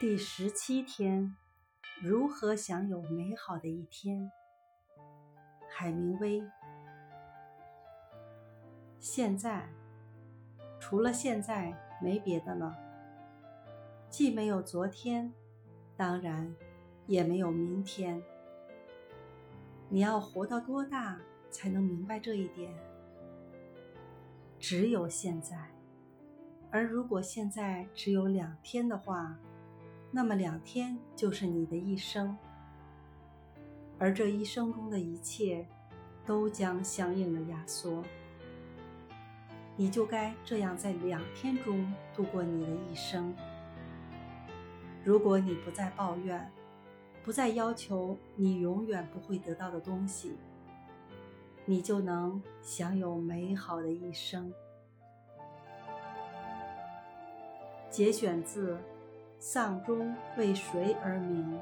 第十七天，如何享有美好的一天？海明威。现在，除了现在，没别的了。既没有昨天，当然，也没有明天。你要活到多大才能明白这一点？只有现在。而如果现在只有两天的话，那么两天就是你的一生，而这一生中的一切都将相应的压缩，你就该这样在两天中度过你的一生。如果你不再抱怨，不再要求你永远不会得到的东西，你就能享有美好的一生。节选自。丧钟为谁而鸣？